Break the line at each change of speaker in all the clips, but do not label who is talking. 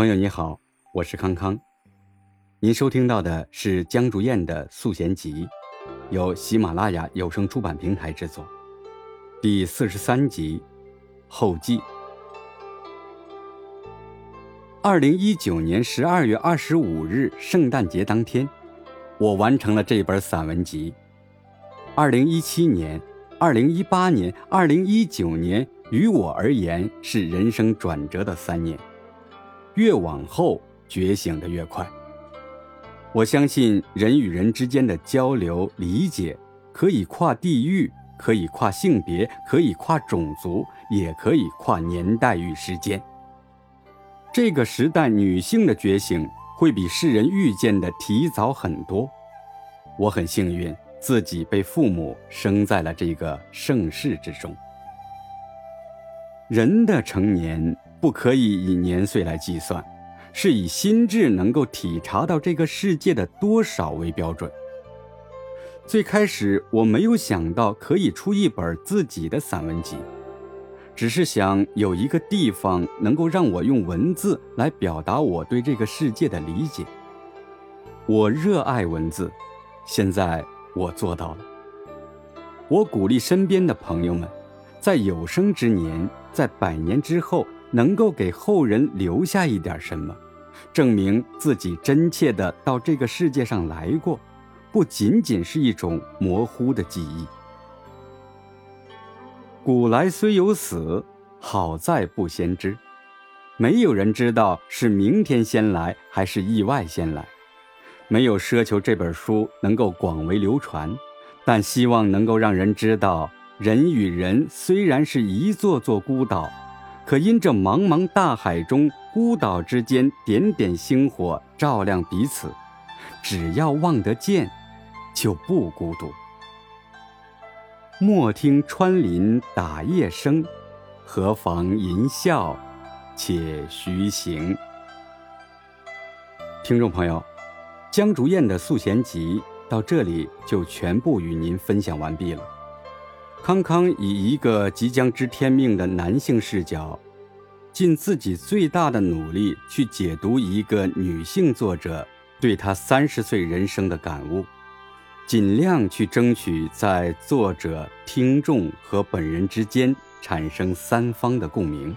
朋友你好，我是康康。您收听到的是江竹燕的素贤集，由喜马拉雅有声出版平台制作，第四十三集后记。二零一九年十二月二十五日，圣诞节当天，我完成了这本散文集。二零一七年、二零一八年、二零一九年，于我而言是人生转折的三年。越往后，觉醒的越快。我相信人与人之间的交流理解，可以跨地域，可以跨性别，可以跨种族，也可以跨年代与时间。这个时代，女性的觉醒会比世人预见的提早很多。我很幸运，自己被父母生在了这个盛世之中。人的成年。不可以以年岁来计算，是以心智能够体察到这个世界的多少为标准。最开始我没有想到可以出一本自己的散文集，只是想有一个地方能够让我用文字来表达我对这个世界的理解。我热爱文字，现在我做到了。我鼓励身边的朋友们，在有生之年，在百年之后。能够给后人留下一点什么，证明自己真切的到这个世界上来过，不仅仅是一种模糊的记忆。古来虽有死，好在不先知。没有人知道是明天先来还是意外先来。没有奢求这本书能够广为流传，但希望能够让人知道，人与人虽然是一座座孤岛。可因这茫茫大海中孤岛之间点点星火照亮彼此，只要望得见，就不孤独。莫听穿林打叶声，何妨吟啸且徐行。听众朋友，江竹燕的素贤集到这里就全部与您分享完毕了。康康以一个即将知天命的男性视角，尽自己最大的努力去解读一个女性作者对她三十岁人生的感悟，尽量去争取在作者、听众和本人之间产生三方的共鸣。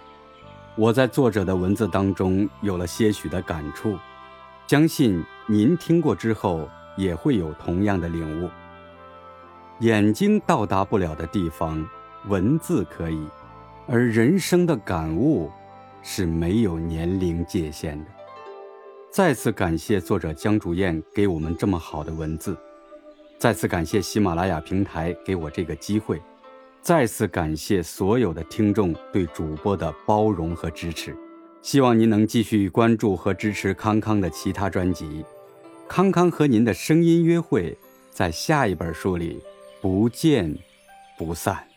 我在作者的文字当中有了些许的感触，相信您听过之后也会有同样的领悟。眼睛到达不了的地方，文字可以；而人生的感悟是没有年龄界限的。再次感谢作者江竹燕给我们这么好的文字，再次感谢喜马拉雅平台给我这个机会，再次感谢所有的听众对主播的包容和支持。希望您能继续关注和支持康康的其他专辑。康康和您的声音约会，在下一本书里。不见不散。